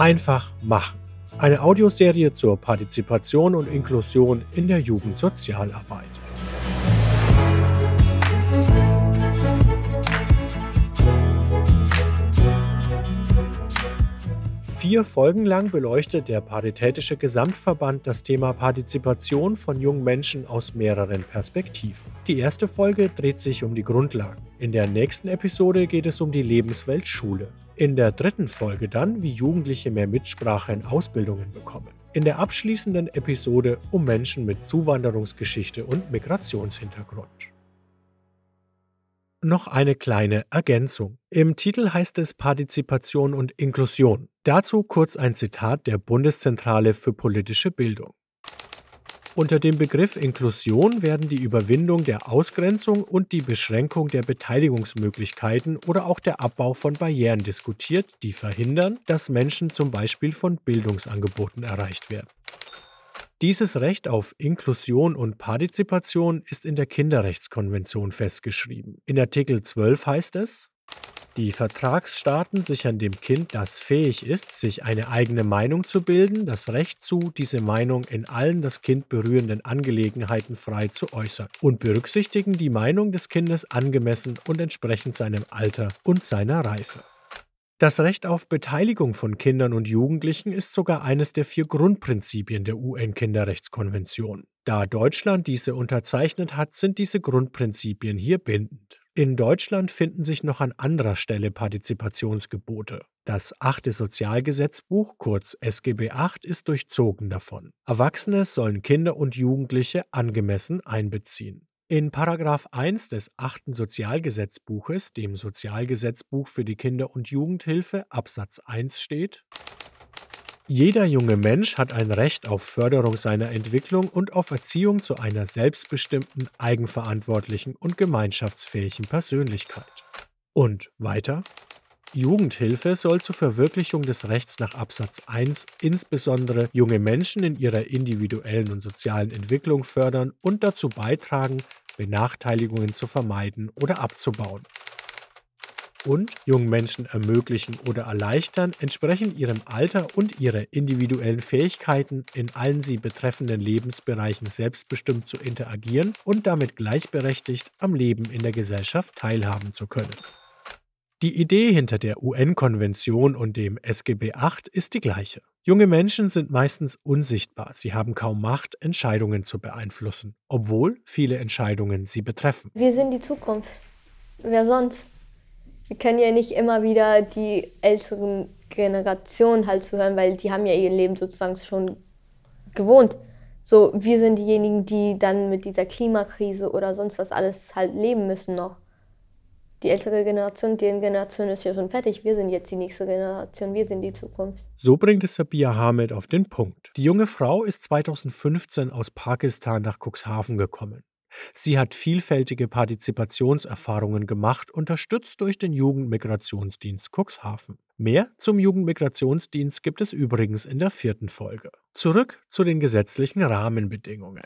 Einfach machen. Eine Audioserie zur Partizipation und Inklusion in der Jugendsozialarbeit. Vier Folgen lang beleuchtet der Paritätische Gesamtverband das Thema Partizipation von jungen Menschen aus mehreren Perspektiven. Die erste Folge dreht sich um die Grundlagen. In der nächsten Episode geht es um die Lebenswelt Schule. In der dritten Folge dann, wie Jugendliche mehr Mitsprache in Ausbildungen bekommen. In der abschließenden Episode um Menschen mit Zuwanderungsgeschichte und Migrationshintergrund. Noch eine kleine Ergänzung. Im Titel heißt es Partizipation und Inklusion. Dazu kurz ein Zitat der Bundeszentrale für politische Bildung. Unter dem Begriff Inklusion werden die Überwindung der Ausgrenzung und die Beschränkung der Beteiligungsmöglichkeiten oder auch der Abbau von Barrieren diskutiert, die verhindern, dass Menschen zum Beispiel von Bildungsangeboten erreicht werden. Dieses Recht auf Inklusion und Partizipation ist in der Kinderrechtskonvention festgeschrieben. In Artikel 12 heißt es, die Vertragsstaaten sichern dem Kind, das fähig ist, sich eine eigene Meinung zu bilden, das Recht zu, diese Meinung in allen das Kind berührenden Angelegenheiten frei zu äußern und berücksichtigen die Meinung des Kindes angemessen und entsprechend seinem Alter und seiner Reife. Das Recht auf Beteiligung von Kindern und Jugendlichen ist sogar eines der vier Grundprinzipien der UN-Kinderrechtskonvention. Da Deutschland diese unterzeichnet hat, sind diese Grundprinzipien hier bindend. In Deutschland finden sich noch an anderer Stelle Partizipationsgebote. Das achte Sozialgesetzbuch, kurz SGB VIII, ist durchzogen davon. Erwachsene sollen Kinder und Jugendliche angemessen einbeziehen. In Paragraph 1 des achten Sozialgesetzbuches, dem Sozialgesetzbuch für die Kinder- und Jugendhilfe, Absatz 1 steht: Jeder junge Mensch hat ein Recht auf Förderung seiner Entwicklung und auf Erziehung zu einer selbstbestimmten, eigenverantwortlichen und gemeinschaftsfähigen Persönlichkeit. Und weiter: Jugendhilfe soll zur Verwirklichung des Rechts nach Absatz 1 insbesondere junge Menschen in ihrer individuellen und sozialen Entwicklung fördern und dazu beitragen, Benachteiligungen zu vermeiden oder abzubauen. Und jungen Menschen ermöglichen oder erleichtern, entsprechend ihrem Alter und ihrer individuellen Fähigkeiten in allen sie betreffenden Lebensbereichen selbstbestimmt zu interagieren und damit gleichberechtigt am Leben in der Gesellschaft teilhaben zu können. Die Idee hinter der UN-Konvention und dem SGB VIII ist die gleiche. Junge Menschen sind meistens unsichtbar, sie haben kaum Macht, Entscheidungen zu beeinflussen, obwohl viele Entscheidungen sie betreffen. Wir sind die Zukunft. Wer sonst? Wir können ja nicht immer wieder die älteren Generationen halt zuhören, weil die haben ja ihr Leben sozusagen schon gewohnt. So, wir sind diejenigen, die dann mit dieser Klimakrise oder sonst was alles halt leben müssen noch die ältere Generation, deren Generation ist ja schon fertig. Wir sind jetzt die nächste Generation, wir sind die Zukunft. So bringt es Sabia Hamed auf den Punkt. Die junge Frau ist 2015 aus Pakistan nach Cuxhaven gekommen. Sie hat vielfältige Partizipationserfahrungen gemacht, unterstützt durch den Jugendmigrationsdienst Cuxhaven. Mehr zum Jugendmigrationsdienst gibt es übrigens in der vierten Folge. Zurück zu den gesetzlichen Rahmenbedingungen.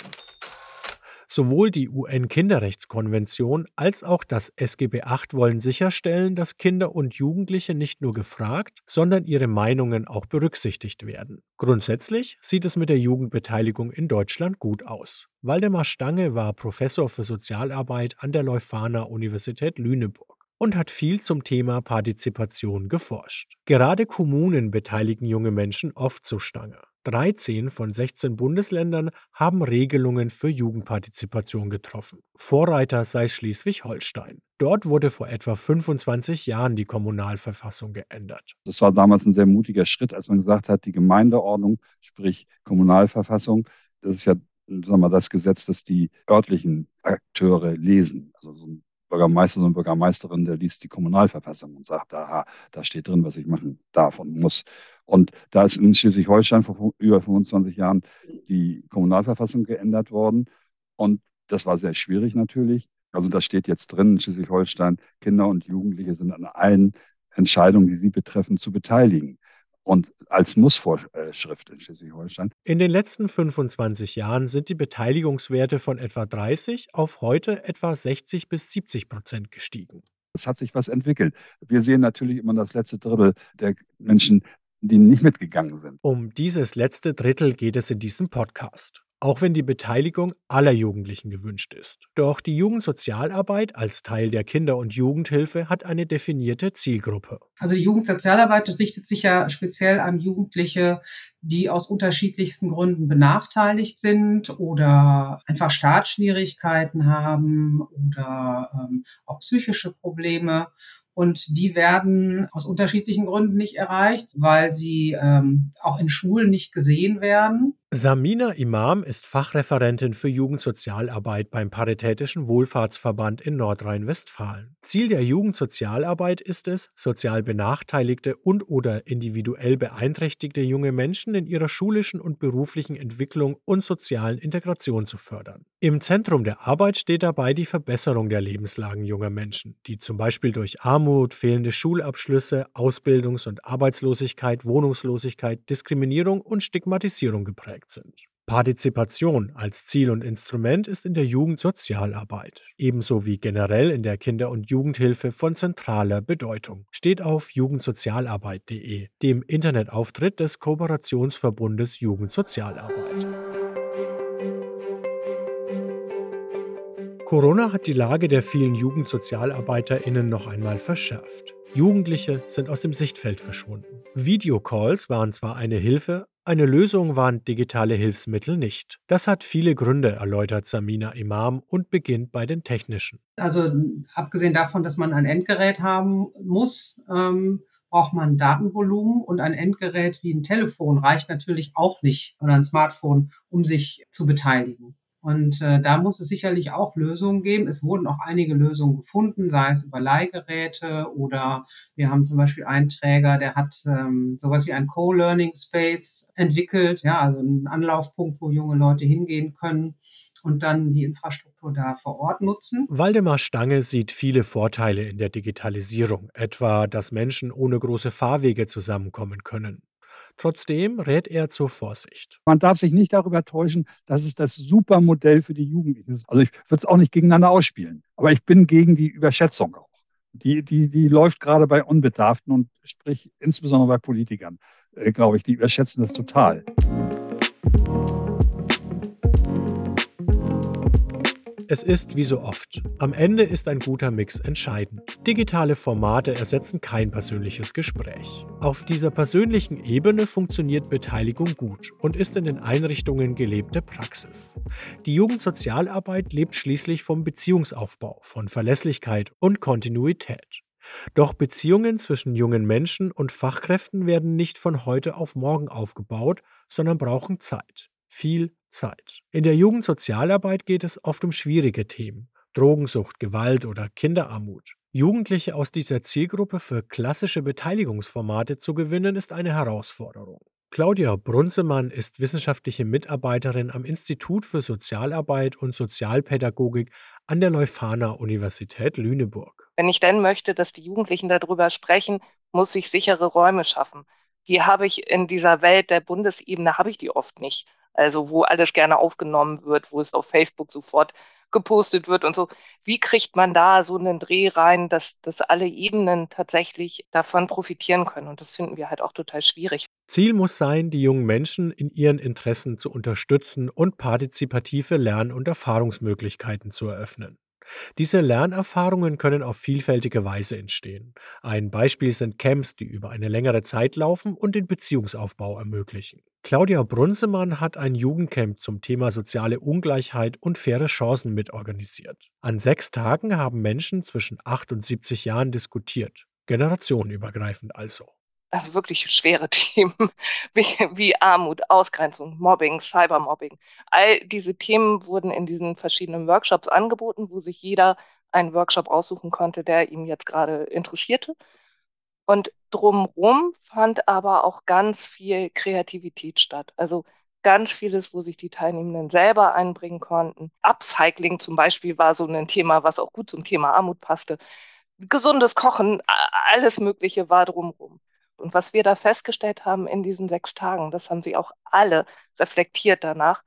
Sowohl die UN-Kinderrechtskonvention als auch das SGB VIII wollen sicherstellen, dass Kinder und Jugendliche nicht nur gefragt, sondern ihre Meinungen auch berücksichtigt werden. Grundsätzlich sieht es mit der Jugendbeteiligung in Deutschland gut aus. Waldemar Stange war Professor für Sozialarbeit an der Leuphana Universität Lüneburg und hat viel zum Thema Partizipation geforscht. Gerade Kommunen beteiligen junge Menschen oft zu Stange. 13 von 16 Bundesländern haben Regelungen für Jugendpartizipation getroffen. Vorreiter sei Schleswig-Holstein. Dort wurde vor etwa 25 Jahren die Kommunalverfassung geändert. Das war damals ein sehr mutiger Schritt, als man gesagt hat, die Gemeindeordnung, sprich Kommunalverfassung, das ist ja sagen wir, das Gesetz, das die örtlichen Akteure lesen. Also so ein Bürgermeister, eine Bürgermeisterin, der liest die Kommunalverfassung und sagt, aha, da steht drin, was ich machen darf und muss. Und da ist in Schleswig-Holstein vor über 25 Jahren die Kommunalverfassung geändert worden. Und das war sehr schwierig natürlich. Also da steht jetzt drin in Schleswig-Holstein, Kinder und Jugendliche sind an allen Entscheidungen, die sie betreffen, zu beteiligen. Und als Mussvorschrift in Schleswig-Holstein. In den letzten 25 Jahren sind die Beteiligungswerte von etwa 30 auf heute etwa 60 bis 70 Prozent gestiegen. Es hat sich was entwickelt. Wir sehen natürlich immer das letzte Drittel der Menschen die nicht mitgegangen sind. Um dieses letzte Drittel geht es in diesem Podcast auch wenn die Beteiligung aller Jugendlichen gewünscht ist. Doch die Jugendsozialarbeit als Teil der Kinder- und Jugendhilfe hat eine definierte Zielgruppe. Also die Jugendsozialarbeit richtet sich ja speziell an Jugendliche, die aus unterschiedlichsten Gründen benachteiligt sind oder einfach Startschwierigkeiten haben oder ähm, auch psychische Probleme. Und die werden aus unterschiedlichen Gründen nicht erreicht, weil sie ähm, auch in Schulen nicht gesehen werden. Samina Imam ist Fachreferentin für Jugendsozialarbeit beim Paritätischen Wohlfahrtsverband in Nordrhein-Westfalen. Ziel der Jugendsozialarbeit ist es, sozial benachteiligte und/oder individuell beeinträchtigte junge Menschen in ihrer schulischen und beruflichen Entwicklung und sozialen Integration zu fördern. Im Zentrum der Arbeit steht dabei die Verbesserung der Lebenslagen junger Menschen, die zum Beispiel durch Armut, fehlende Schulabschlüsse, Ausbildungs- und Arbeitslosigkeit, Wohnungslosigkeit, Diskriminierung und Stigmatisierung geprägt geprägt sind. Partizipation als Ziel und Instrument ist in der Jugendsozialarbeit, ebenso wie generell in der Kinder- und Jugendhilfe von zentraler Bedeutung, steht auf jugendsozialarbeit.de, dem Internetauftritt des Kooperationsverbundes Jugendsozialarbeit. Corona hat die Lage der vielen JugendsozialarbeiterInnen noch einmal verschärft. Jugendliche sind aus dem Sichtfeld verschwunden. Videocalls waren zwar eine Hilfe, eine Lösung waren digitale Hilfsmittel nicht. Das hat viele Gründe, erläutert Samina Imam und beginnt bei den technischen. Also abgesehen davon, dass man ein Endgerät haben muss, ähm, braucht man Datenvolumen und ein Endgerät wie ein Telefon reicht natürlich auch nicht oder ein Smartphone, um sich zu beteiligen. Und äh, da muss es sicherlich auch Lösungen geben. Es wurden auch einige Lösungen gefunden, sei es über Leihgeräte oder wir haben zum Beispiel einen Träger, der hat ähm, sowas wie ein Co-Learning Space entwickelt, ja, also einen Anlaufpunkt, wo junge Leute hingehen können und dann die Infrastruktur da vor Ort nutzen. Waldemar Stange sieht viele Vorteile in der Digitalisierung, etwa, dass Menschen ohne große Fahrwege zusammenkommen können. Trotzdem rät er zur Vorsicht. Man darf sich nicht darüber täuschen, dass es das Supermodell für die Jugendlichen ist. Also ich würde es auch nicht gegeneinander ausspielen. Aber ich bin gegen die Überschätzung auch. Die, die, die läuft gerade bei Unbedarften und sprich insbesondere bei Politikern, äh, glaube ich, die überschätzen das total. Es ist wie so oft. Am Ende ist ein guter Mix entscheidend. Digitale Formate ersetzen kein persönliches Gespräch. Auf dieser persönlichen Ebene funktioniert Beteiligung gut und ist in den Einrichtungen gelebte Praxis. Die Jugendsozialarbeit lebt schließlich vom Beziehungsaufbau, von Verlässlichkeit und Kontinuität. Doch Beziehungen zwischen jungen Menschen und Fachkräften werden nicht von heute auf morgen aufgebaut, sondern brauchen Zeit. Viel Zeit. In der Jugendsozialarbeit geht es oft um schwierige Themen. Drogensucht, Gewalt oder Kinderarmut. Jugendliche aus dieser Zielgruppe für klassische Beteiligungsformate zu gewinnen, ist eine Herausforderung. Claudia Brunzemann ist wissenschaftliche Mitarbeiterin am Institut für Sozialarbeit und Sozialpädagogik an der Leuphana Universität Lüneburg. Wenn ich denn möchte, dass die Jugendlichen darüber sprechen, muss ich sichere Räume schaffen. Die habe ich in dieser Welt der Bundesebene, habe ich die oft nicht. Also wo alles gerne aufgenommen wird, wo es auf Facebook sofort gepostet wird und so. Wie kriegt man da so einen Dreh rein, dass, dass alle Ebenen tatsächlich davon profitieren können? Und das finden wir halt auch total schwierig. Ziel muss sein, die jungen Menschen in ihren Interessen zu unterstützen und partizipative Lern- und Erfahrungsmöglichkeiten zu eröffnen. Diese Lernerfahrungen können auf vielfältige Weise entstehen. Ein Beispiel sind Camps, die über eine längere Zeit laufen und den Beziehungsaufbau ermöglichen. Claudia Brunsemann hat ein Jugendcamp zum Thema soziale Ungleichheit und faire Chancen mitorganisiert. An sechs Tagen haben Menschen zwischen 8 und 70 Jahren diskutiert. Generationenübergreifend also also wirklich schwere Themen wie, wie, Armut, Ausgrenzung, Mobbing, Cybermobbing. All diese Themen wurden in diesen verschiedenen Workshops angeboten, wo sich jeder einen Workshop aussuchen konnte, der ihm jetzt gerade interessierte. Und drumherum fand aber auch ganz viel Kreativität statt. Also ganz vieles, wo sich die Teilnehmenden selber einbringen konnten. Upcycling zum Beispiel war so ein Thema, was auch gut zum Thema Armut passte. Gesundes Kochen, alles Mögliche war drumherum. Und was wir da festgestellt haben in diesen sechs Tagen, das haben sie auch alle reflektiert danach,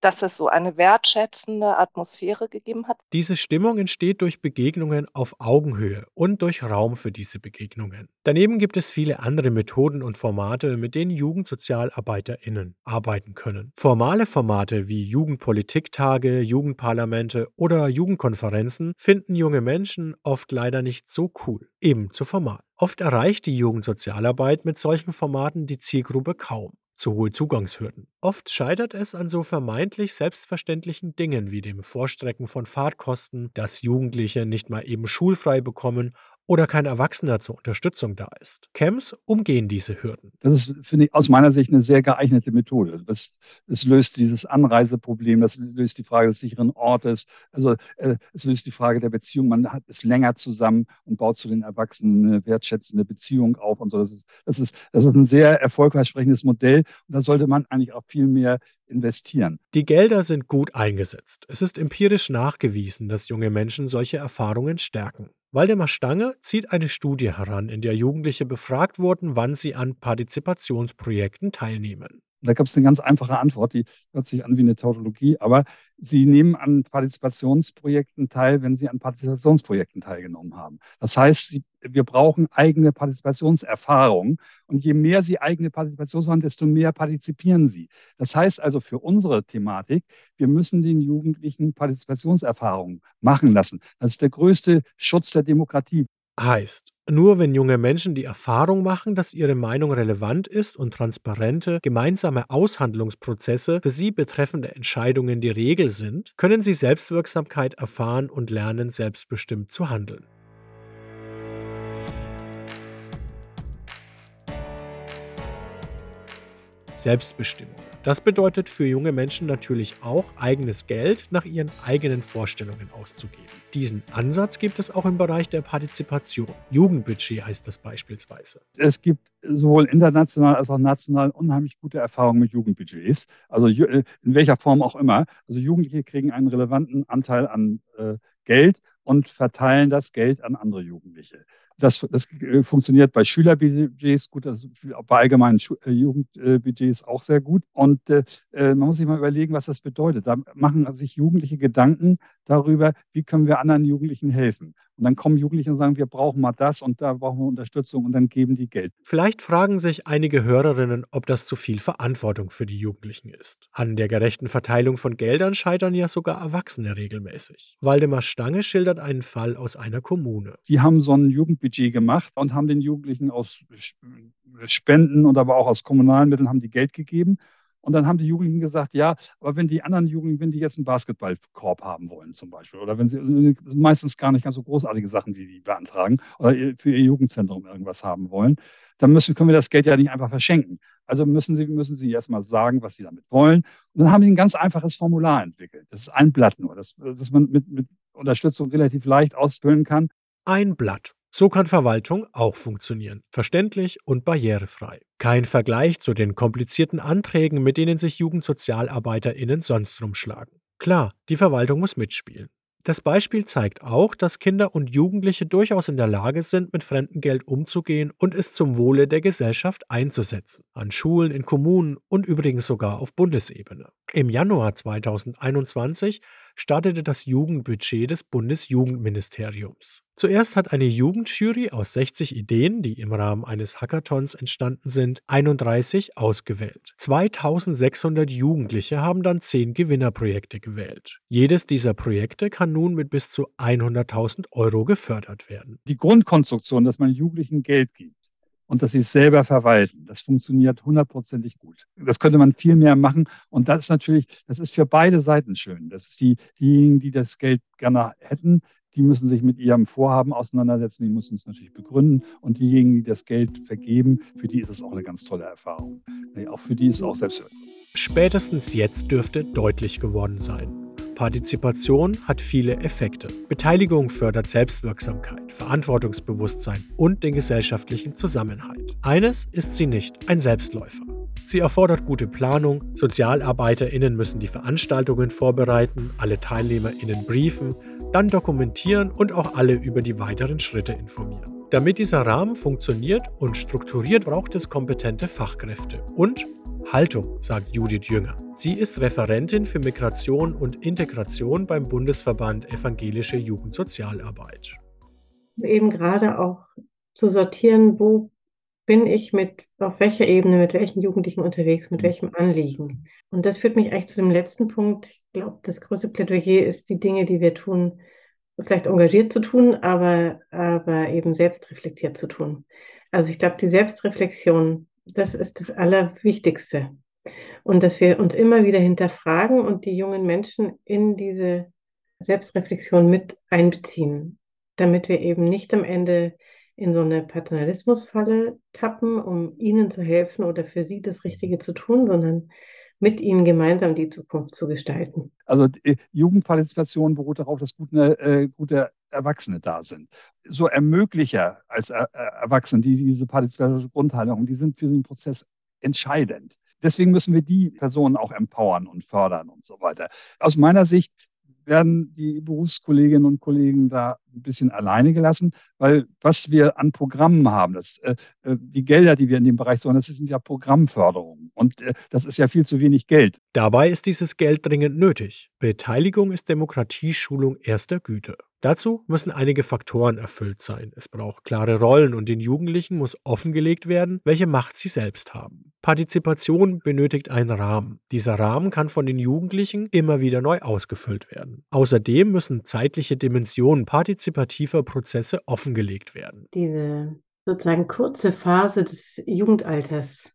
dass es so eine wertschätzende Atmosphäre gegeben hat. Diese Stimmung entsteht durch Begegnungen auf Augenhöhe und durch Raum für diese Begegnungen. Daneben gibt es viele andere Methoden und Formate, mit denen JugendsozialarbeiterInnen arbeiten können. Formale Formate wie Jugendpolitiktage, Jugendparlamente oder Jugendkonferenzen finden junge Menschen oft leider nicht so cool, eben zu formal. Oft erreicht die Jugendsozialarbeit mit solchen Formaten die Zielgruppe kaum zu hohe Zugangshürden. Oft scheitert es an so vermeintlich selbstverständlichen Dingen wie dem Vorstrecken von Fahrtkosten, dass Jugendliche nicht mal eben schulfrei bekommen oder kein Erwachsener zur Unterstützung da ist. Camps umgehen diese Hürden. Das ist, finde ich, aus meiner Sicht eine sehr geeignete Methode. Das, das löst dieses Anreiseproblem, das löst die Frage des sicheren Ortes, also äh, es löst die Frage der Beziehung. Man hat es länger zusammen und baut zu den Erwachsenen eine wertschätzende Beziehung auf und so. Das ist, das ist, das ist ein sehr erfolgversprechendes Modell und da sollte man eigentlich auch viel mehr investieren. Die Gelder sind gut eingesetzt. Es ist empirisch nachgewiesen, dass junge Menschen solche Erfahrungen stärken. Waldemar Stange zieht eine Studie heran, in der Jugendliche befragt wurden, wann sie an Partizipationsprojekten teilnehmen. Da gab es eine ganz einfache Antwort, die hört sich an wie eine Tautologie, aber Sie nehmen an Partizipationsprojekten teil, wenn Sie an Partizipationsprojekten teilgenommen haben. Das heißt, Sie, wir brauchen eigene Partizipationserfahrung und je mehr Sie eigene Partizipation haben, desto mehr partizipieren Sie. Das heißt also für unsere Thematik, wir müssen den Jugendlichen Partizipationserfahrungen machen lassen. Das ist der größte Schutz der Demokratie. Heißt, nur wenn junge Menschen die Erfahrung machen, dass ihre Meinung relevant ist und transparente, gemeinsame Aushandlungsprozesse für sie betreffende Entscheidungen die Regel sind, können sie Selbstwirksamkeit erfahren und lernen, selbstbestimmt zu handeln. Selbstbestimmung. Das bedeutet für junge Menschen natürlich auch, eigenes Geld nach ihren eigenen Vorstellungen auszugeben. Diesen Ansatz gibt es auch im Bereich der Partizipation. Jugendbudget heißt das beispielsweise. Es gibt sowohl international als auch national unheimlich gute Erfahrungen mit Jugendbudgets. Also äh, in welcher Form auch immer. Also Jugendliche kriegen einen relevanten Anteil an äh, Geld und verteilen das Geld an andere Jugendliche. Das, das äh, funktioniert bei Schülerbudgets gut, das, bei allgemeinen äh, Jugendbudgets auch sehr gut. Und äh, äh, man muss sich mal überlegen, was das bedeutet. Da machen sich Jugendliche Gedanken darüber, wie können wir anderen Jugendlichen helfen. Und dann kommen Jugendliche und sagen, wir brauchen mal das und da brauchen wir Unterstützung und dann geben die Geld. Vielleicht fragen sich einige Hörerinnen, ob das zu viel Verantwortung für die Jugendlichen ist. An der gerechten Verteilung von Geldern scheitern ja sogar Erwachsene regelmäßig. Waldemar Stange schildert einen Fall aus einer Kommune. Die haben so ein Jugendbudget gemacht und haben den Jugendlichen aus Spenden und aber auch aus kommunalen Mitteln haben die Geld gegeben. Und dann haben die Jugendlichen gesagt, ja, aber wenn die anderen Jugendlichen, wenn die jetzt einen Basketballkorb haben wollen zum Beispiel, oder wenn sie meistens gar nicht ganz so großartige Sachen, die die beantragen, oder für ihr Jugendzentrum irgendwas haben wollen, dann müssen, können wir das Geld ja nicht einfach verschenken. Also müssen sie, müssen sie erstmal sagen, was sie damit wollen. Und dann haben die ein ganz einfaches Formular entwickelt. Das ist ein Blatt nur, das, das man mit, mit Unterstützung relativ leicht ausfüllen kann. Ein Blatt. So kann Verwaltung auch funktionieren, verständlich und barrierefrei. Kein Vergleich zu den komplizierten Anträgen, mit denen sich Jugendsozialarbeiterinnen sonst rumschlagen. Klar, die Verwaltung muss mitspielen. Das Beispiel zeigt auch, dass Kinder und Jugendliche durchaus in der Lage sind, mit fremdem Geld umzugehen und es zum Wohle der Gesellschaft einzusetzen. An Schulen, in Kommunen und übrigens sogar auf Bundesebene. Im Januar 2021 startete das Jugendbudget des Bundesjugendministeriums. Zuerst hat eine Jugendjury aus 60 Ideen, die im Rahmen eines Hackathons entstanden sind, 31 ausgewählt. 2600 Jugendliche haben dann 10 Gewinnerprojekte gewählt. Jedes dieser Projekte kann nun mit bis zu 100.000 Euro gefördert werden. Die Grundkonstruktion, dass man Jugendlichen Geld gibt, und dass sie es selber verwalten. Das funktioniert hundertprozentig gut. Das könnte man viel mehr machen. Und das ist natürlich, das ist für beide Seiten schön. Das ist die, diejenigen, die das Geld gerne hätten, die müssen sich mit ihrem Vorhaben auseinandersetzen, die müssen es natürlich begründen. Und diejenigen, die das Geld vergeben, für die ist es auch eine ganz tolle Erfahrung. Auch für die ist es auch selbstwirksam. Spätestens jetzt dürfte deutlich geworden sein. Partizipation hat viele Effekte. Beteiligung fördert Selbstwirksamkeit, Verantwortungsbewusstsein und den gesellschaftlichen Zusammenhalt. Eines ist sie nicht, ein Selbstläufer. Sie erfordert gute Planung, SozialarbeiterInnen müssen die Veranstaltungen vorbereiten, alle TeilnehmerInnen briefen, dann dokumentieren und auch alle über die weiteren Schritte informieren. Damit dieser Rahmen funktioniert und strukturiert, braucht es kompetente Fachkräfte und Haltung, sagt Judith Jünger. Sie ist Referentin für Migration und Integration beim Bundesverband Evangelische Jugendsozialarbeit. Eben gerade auch zu sortieren, wo bin ich mit, auf welcher Ebene, mit welchen Jugendlichen unterwegs, mit welchem Anliegen. Und das führt mich eigentlich zu dem letzten Punkt. Ich glaube, das größte Plädoyer ist, die Dinge, die wir tun, vielleicht engagiert zu tun, aber, aber eben selbstreflektiert zu tun. Also ich glaube, die Selbstreflexion, das ist das Allerwichtigste. Und dass wir uns immer wieder hinterfragen und die jungen Menschen in diese Selbstreflexion mit einbeziehen, damit wir eben nicht am Ende in so eine Paternalismusfalle tappen, um ihnen zu helfen oder für sie das Richtige zu tun, sondern mit ihnen gemeinsam die Zukunft zu gestalten. Also äh, Jugendpartizipation beruht darauf, dass gute, äh, gute Erwachsene da sind. So Ermöglicher als er, Erwachsene, die diese partizipatorische Grundhaltung, die sind für den Prozess entscheidend. Deswegen müssen wir die Personen auch empowern und fördern und so weiter. Aus meiner Sicht werden die Berufskolleginnen und Kollegen da ein bisschen alleine gelassen, weil was wir an Programmen haben, das, äh, äh die Gelder, die wir in dem Bereich sollen, das sind ja Programmförderungen. Und äh, das ist ja viel zu wenig Geld. Dabei ist dieses Geld dringend nötig. Beteiligung ist Demokratieschulung erster Güte. Dazu müssen einige Faktoren erfüllt sein. Es braucht klare Rollen und den Jugendlichen muss offengelegt werden, welche Macht sie selbst haben. Partizipation benötigt einen Rahmen. Dieser Rahmen kann von den Jugendlichen immer wieder neu ausgefüllt werden. Außerdem müssen zeitliche Dimensionen partizipativer Prozesse offengelegt werden. Diese sozusagen kurze Phase des Jugendalters,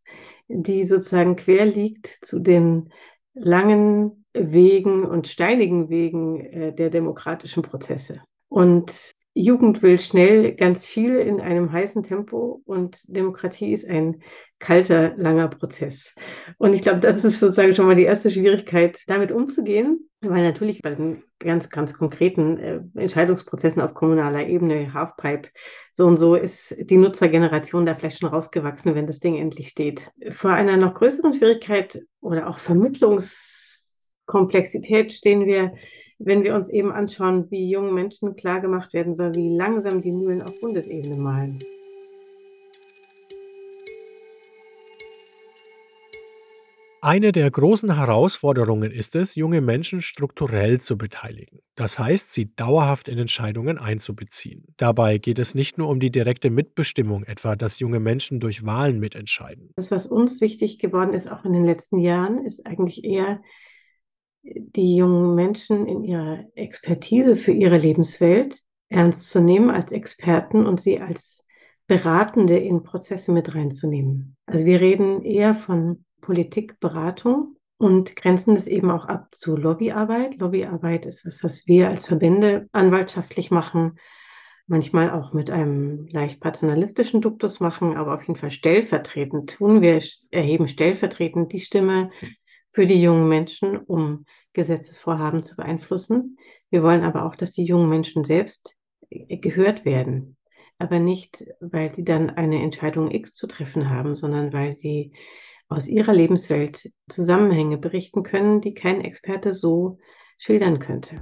die sozusagen quer liegt zu den langen Wegen und steinigen Wegen äh, der demokratischen Prozesse. Und Jugend will schnell ganz viel in einem heißen Tempo und Demokratie ist ein kalter, langer Prozess. Und ich glaube, das ist sozusagen schon mal die erste Schwierigkeit, damit umzugehen, weil natürlich bei den ganz, ganz konkreten äh, Entscheidungsprozessen auf kommunaler Ebene, Halfpipe, so und so, ist die Nutzergeneration da vielleicht schon rausgewachsen, wenn das Ding endlich steht. Vor einer noch größeren Schwierigkeit oder auch Vermittlungs Komplexität stehen wir, wenn wir uns eben anschauen, wie jungen Menschen klargemacht werden soll, wie langsam die Mühlen auf Bundesebene malen. Eine der großen Herausforderungen ist es, junge Menschen strukturell zu beteiligen. Das heißt, sie dauerhaft in Entscheidungen einzubeziehen. Dabei geht es nicht nur um die direkte Mitbestimmung, etwa dass junge Menschen durch Wahlen mitentscheiden. Das, was uns wichtig geworden ist, auch in den letzten Jahren, ist eigentlich eher die jungen Menschen in ihrer Expertise für ihre Lebenswelt ernst zu nehmen als Experten und sie als Beratende in Prozesse mit reinzunehmen. Also wir reden eher von Politikberatung und grenzen es eben auch ab zu Lobbyarbeit. Lobbyarbeit ist was, was wir als Verbände anwaltschaftlich machen, manchmal auch mit einem leicht paternalistischen Duktus machen, aber auf jeden Fall stellvertretend tun. Wir erheben stellvertretend die Stimme für die jungen Menschen, um Gesetzesvorhaben zu beeinflussen. Wir wollen aber auch, dass die jungen Menschen selbst äh, gehört werden. Aber nicht, weil sie dann eine Entscheidung X zu treffen haben, sondern weil sie aus ihrer Lebenswelt Zusammenhänge berichten können, die kein Experte so schildern könnte.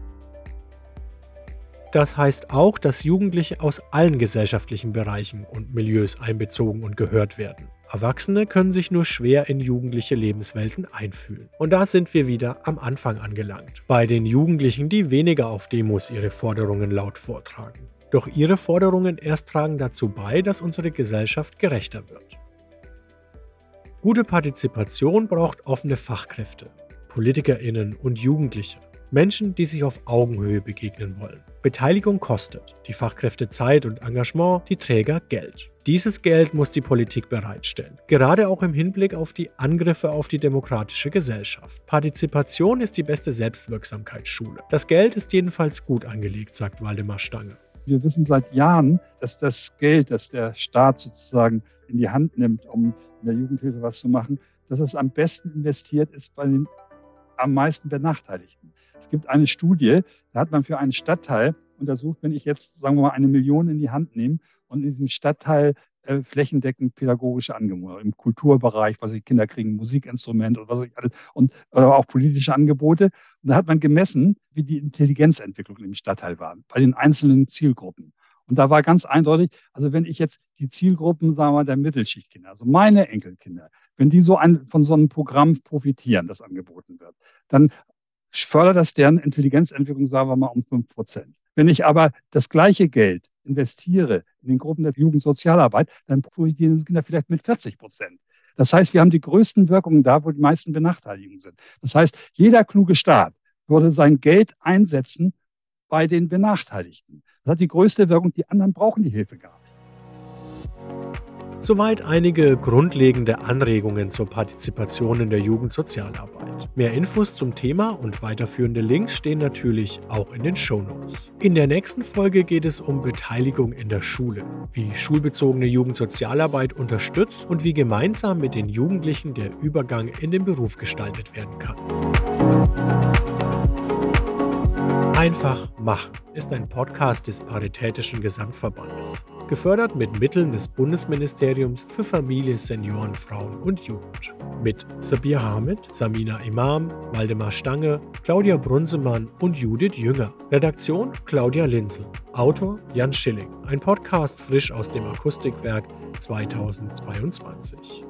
Das heißt auch, dass Jugendliche aus allen gesellschaftlichen Bereichen und Milieus einbezogen und gehört werden. Erwachsene können sich nur schwer in jugendliche Lebenswelten einfühlen. Und da sind wir wieder am Anfang angelangt. Bei den Jugendlichen, die weniger auf Demos ihre Forderungen laut vortragen. Doch ihre Forderungen erst tragen dazu bei, dass unsere Gesellschaft gerechter wird. Gute Partizipation braucht offene Fachkräfte, Politikerinnen und Jugendliche. Menschen, die sich auf Augenhöhe begegnen wollen. Beteiligung kostet, die Fachkräfte Zeit und Engagement, die Träger Geld. Dieses Geld muss die Politik bereitstellen, gerade auch im Hinblick auf die Angriffe auf die demokratische Gesellschaft. Partizipation ist die beste Selbstwirksamkeitsschule. Das Geld ist jedenfalls gut angelegt, sagt Waldemar Stange. Wir wissen seit Jahren, dass das Geld, das der Staat sozusagen in die Hand nimmt, um in der Jugendhilfe was zu machen, dass es am besten investiert ist bei den am meisten Benachteiligten. Es gibt eine Studie, da hat man für einen Stadtteil untersucht, wenn ich jetzt, sagen wir mal, eine Million in die Hand nehme und in diesem Stadtteil äh, flächendeckend pädagogische Angebote, im Kulturbereich, was ich Kinder kriegen, Musikinstrument und was ich alles, und oder auch politische Angebote. Und da hat man gemessen, wie die Intelligenzentwicklung im Stadtteil war, bei den einzelnen Zielgruppen. Und da war ganz eindeutig, also wenn ich jetzt die Zielgruppen, sagen wir mal, der Mittelschichtkinder, also meine Enkelkinder, wenn die so ein, von so einem Programm profitieren, das angeboten wird, dann fördert das deren Intelligenzentwicklung, sagen wir mal, um 5 Prozent. Wenn ich aber das gleiche Geld investiere in den Gruppen der Jugendsozialarbeit, dann profitieren diese Kinder vielleicht mit 40 Prozent. Das heißt, wir haben die größten Wirkungen da, wo die meisten Benachteiligungen sind. Das heißt, jeder kluge Staat würde sein Geld einsetzen bei den Benachteiligten. Das hat die größte Wirkung. Die anderen brauchen die Hilfe gar nicht. Soweit einige grundlegende Anregungen zur Partizipation in der Jugendsozialarbeit. Mehr Infos zum Thema und weiterführende Links stehen natürlich auch in den Shownotes. In der nächsten Folge geht es um Beteiligung in der Schule, wie schulbezogene Jugendsozialarbeit unterstützt und wie gemeinsam mit den Jugendlichen der Übergang in den Beruf gestaltet werden kann. Einfach machen ist ein Podcast des Paritätischen Gesamtverbandes gefördert mit Mitteln des Bundesministeriums für Familie, Senioren, Frauen und Jugend. Mit Sabir Hamid, Samina Imam, Waldemar Stange, Claudia Brunsemann und Judith Jünger. Redaktion Claudia Linzel. Autor Jan Schilling. Ein Podcast frisch aus dem Akustikwerk 2022.